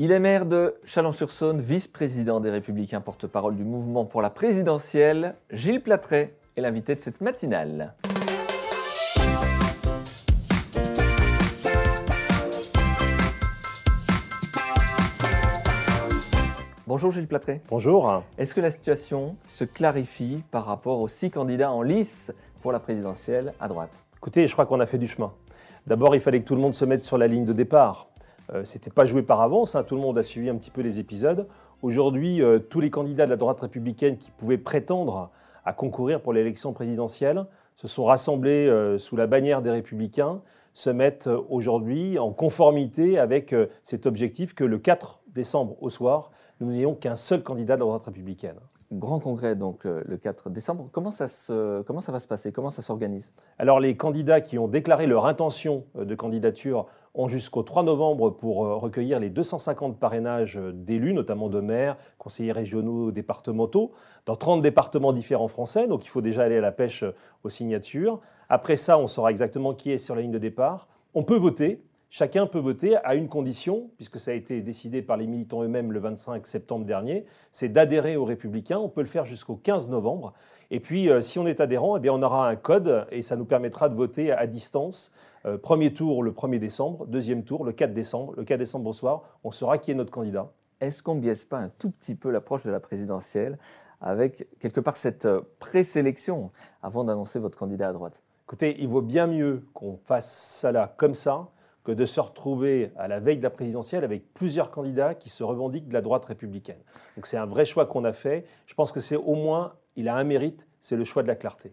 Il est maire de Chalon-sur-Saône, vice-président des Républicains, porte-parole du mouvement pour la présidentielle. Gilles Platret est l'invité de cette matinale. Bonjour Gilles Platret. Bonjour. Est-ce que la situation se clarifie par rapport aux six candidats en lice pour la présidentielle à droite? Écoutez, je crois qu'on a fait du chemin. D'abord, il fallait que tout le monde se mette sur la ligne de départ. Euh, C'était pas joué par avance, hein, tout le monde a suivi un petit peu les épisodes. Aujourd'hui, euh, tous les candidats de la droite républicaine qui pouvaient prétendre à concourir pour l'élection présidentielle se sont rassemblés euh, sous la bannière des républicains, se mettent aujourd'hui en conformité avec cet objectif que le 4 décembre au soir, nous n'ayons qu'un seul candidat de la droite républicaine. Grand congrès donc le le 4 décembre. Comment ça, se, comment ça va se passer? Comment ça s'organise? Alors les candidats qui ont déclaré leur intention de candidature ont jusqu'au 3 novembre pour euh, recueillir les 250 parrainages euh, d'élus, notamment de maires, conseillers régionaux, départementaux, dans 30 départements différents français. Donc il faut déjà aller à la pêche euh, aux signatures. Après ça, on saura exactement qui est sur la ligne de départ. On peut voter. Chacun peut voter à une condition, puisque ça a été décidé par les militants eux-mêmes le 25 septembre dernier, c'est d'adhérer aux Républicains. On peut le faire jusqu'au 15 novembre. Et puis, euh, si on est adhérent, eh bien, on aura un code et ça nous permettra de voter à distance. Euh, premier tour le 1er décembre, deuxième tour le 4 décembre. Le 4 décembre au soir, on saura qui est notre candidat. Est-ce qu'on ne biaise pas un tout petit peu l'approche de la présidentielle avec quelque part cette euh, présélection avant d'annoncer votre candidat à droite? Écoutez, il vaut bien mieux qu'on fasse ça là comme ça que de se retrouver à la veille de la présidentielle avec plusieurs candidats qui se revendiquent de la droite républicaine. Donc c'est un vrai choix qu'on a fait. Je pense que c'est au moins, il a un mérite, c'est le choix de la clarté.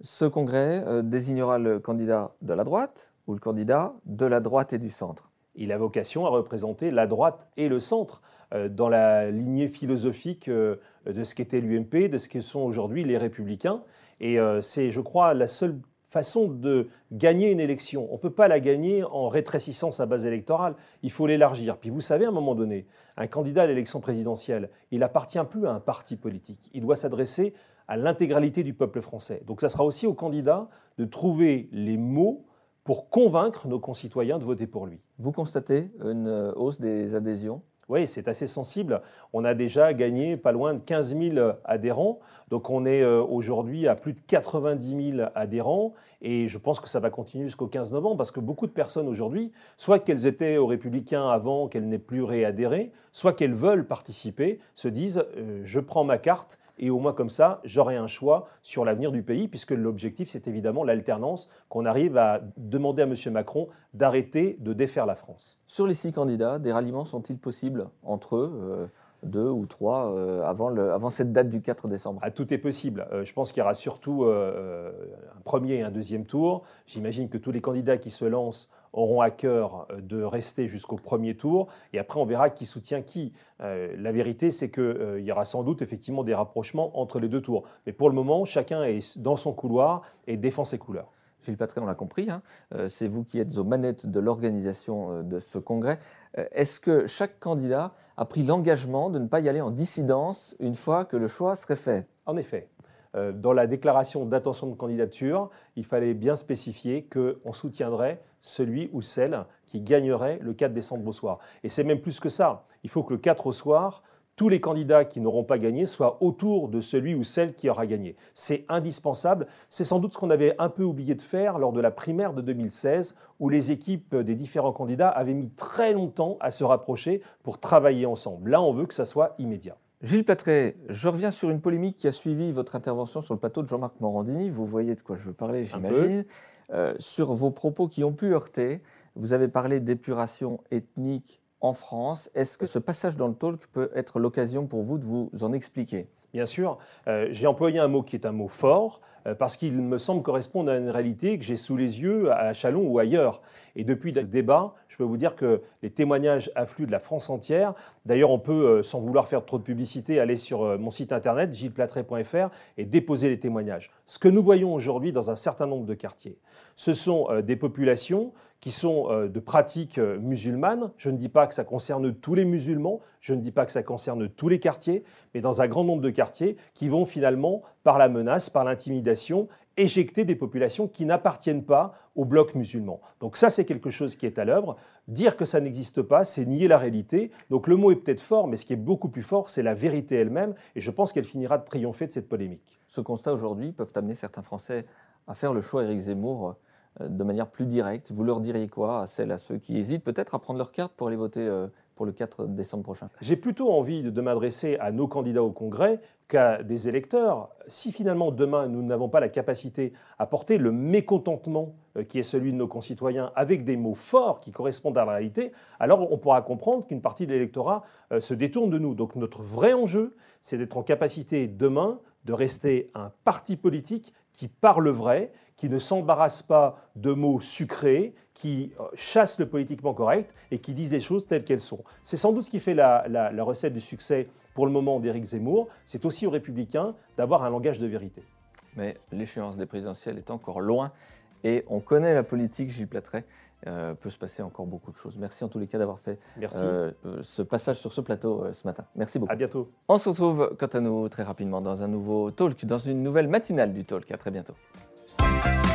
Ce congrès euh, désignera le candidat de la droite ou le candidat de la droite et du centre. Il a vocation à représenter la droite et le centre euh, dans la lignée philosophique euh, de ce qu'était l'UMP, de ce que sont aujourd'hui les républicains. Et c'est, je crois, la seule façon de gagner une élection. On ne peut pas la gagner en rétrécissant sa base électorale, il faut l'élargir. Puis vous savez, à un moment donné, un candidat à l'élection présidentielle, il appartient plus à un parti politique, il doit s'adresser à l'intégralité du peuple français. Donc ça sera aussi au candidat de trouver les mots pour convaincre nos concitoyens de voter pour lui. Vous constatez une euh, hausse des adhésions Oui, c'est assez sensible. On a déjà gagné pas loin de 15 000 adhérents. Donc on est euh, aujourd'hui à plus de 90 000 adhérents. Et je pense que ça va continuer jusqu'au 15 novembre parce que beaucoup de personnes aujourd'hui, soit qu'elles étaient aux Républicains avant qu'elles n'aient plus réadhéré, soit qu'elles veulent participer, se disent euh, je prends ma carte et au moins comme ça, j'aurai un choix sur l'avenir du pays, puisque l'objectif, c'est évidemment l'alternance, qu'on arrive à demander à M. Macron d'arrêter de défaire la France. Sur les six candidats, des ralliements sont-ils possibles entre eux euh, deux ou trois euh, avant, le- avant cette date du 4 décembre? Ah, tout est possible. Euh, je pense qu'il y aura surtout euh, un premier et un deuxième tour. J'imagine que tous les candidats qui se lancent auront à cœur euh, de rester jusqu'au premier tour. Et après, on verra qui soutient qui. Euh, la vérité, c'est qu'il y aura sans doute effectivement des rapprochements entre les deux tours. Mais pour le moment, chacun est dans son couloir et défend ses couleurs. Gilles Patray, on l'a compris, hein, euh, c'est vous qui êtes aux manettes de l'organisation euh, de ce congrès. Euh, Est-ce que chaque candidat a pris l'engagement de ne pas y aller en dissidence une fois que le choix serait fait? En effet, euh, dans la déclaration d'intention de candidature, il fallait bien spécifier qu'on soutiendrait celui ou celle qui gagnerait le 4 décembre au soir. Et c'est même plus que ça. Il faut que le 4 au soir, tous les candidats qui n'auront pas gagné soient autour de celui ou celle qui aura gagné. C'est indispensable. C'est sans doute ce qu'on avait un peu oublié de faire lors de la primaire de 2016, où les équipes des différents candidats avaient mis très longtemps à se rapprocher pour travailler ensemble. Là, on veut que ça soit immédiat. Gilles Patray, je reviens sur une polémique qui a suivi votre intervention sur le plateau de Jean-Marc Morandini. Vous voyez de quoi je veux parler, j'imagine. Euh, sur vos propos qui ont pu heurter, vous avez parlé d'épuration ethnique en France. Est-ce que ce passage dans le talk peut être l'occasion pour vous de vous en expliquer? Bien sûr, euh, j'ai employé un mot qui est un mot fort, euh, parce qu'il me semble correspondre à une réalité que j'ai sous les yeux à Chalon ou ailleurs. Et depuis ce débat, je peux vous dire que les témoignages affluent de la France entière. D'ailleurs, on peut, euh, sans vouloir faire trop de publicité, aller sur mon site internet, gilleplatret.fr, et déposer les témoignages. Ce que nous voyons aujourd'hui dans un certain nombre de quartiers, ce sont des populations qui sont euh, de pratiques euh, musulmanes. Je ne dis pas que ça concerne tous les musulmans, je ne dis pas que ça concerne tous les quartiers, mais dans un grand nombre de quartiers qui vont finalement, par la menace, par l'intimidation, éjecter des populations qui n'appartiennent pas au bloc musulman. Donc ça, c'est quelque chose qui est à l'œuvre. Dire que ça n'existe pas, c'est nier la réalité. Donc le mot est peut-être fort, mais ce qui est beaucoup plus fort, c'est la vérité elle-même, et je pense qu'elle finira de triompher de cette polémique. Ce constat aujourd'hui peuvent amener certains Français à faire le choix Éric Zemmour de manière plus directe. Vous leur diriez quoi à celles, à ceux qui hésitent peut-être à prendre leur carte pour aller voter euh, pour le 4 décembre prochain? J'ai plutôt envie de m'adresser à nos candidats au Congrès qu'à des électeurs. Si finalement demain nous n'avons pas la capacité à porter le mécontentement euh, qui est celui de nos concitoyens avec des mots forts qui correspondent à la réalité, alors on pourra comprendre qu'une partie de l'électorat euh, se détourne de nous. Donc notre vrai enjeu, c'est d'être en capacité demain de rester un parti politique qui parle vrai, qui ne s'embarrasse pas de mots sucrés, qui euh, chasse le politiquement correct et qui disent les choses telles qu'elles sont. C'est sans doute ce qui fait la, recette du succès pour le moment d'Éric Zemmour. C'est aussi aux républicains d'avoir un langage de vérité. Mais l'échéance des présidentielles est encore loin et on connaît la politique, Gilles Platret. Euh, peut se passer encore beaucoup de choses. Merci en tous les cas d'avoir fait euh, ce passage sur ce plateau ce matin. Merci beaucoup. À bientôt. On se retrouve quant à nous très rapidement dans un nouveau talk, dans une nouvelle matinale du talk. À très bientôt. Thank you.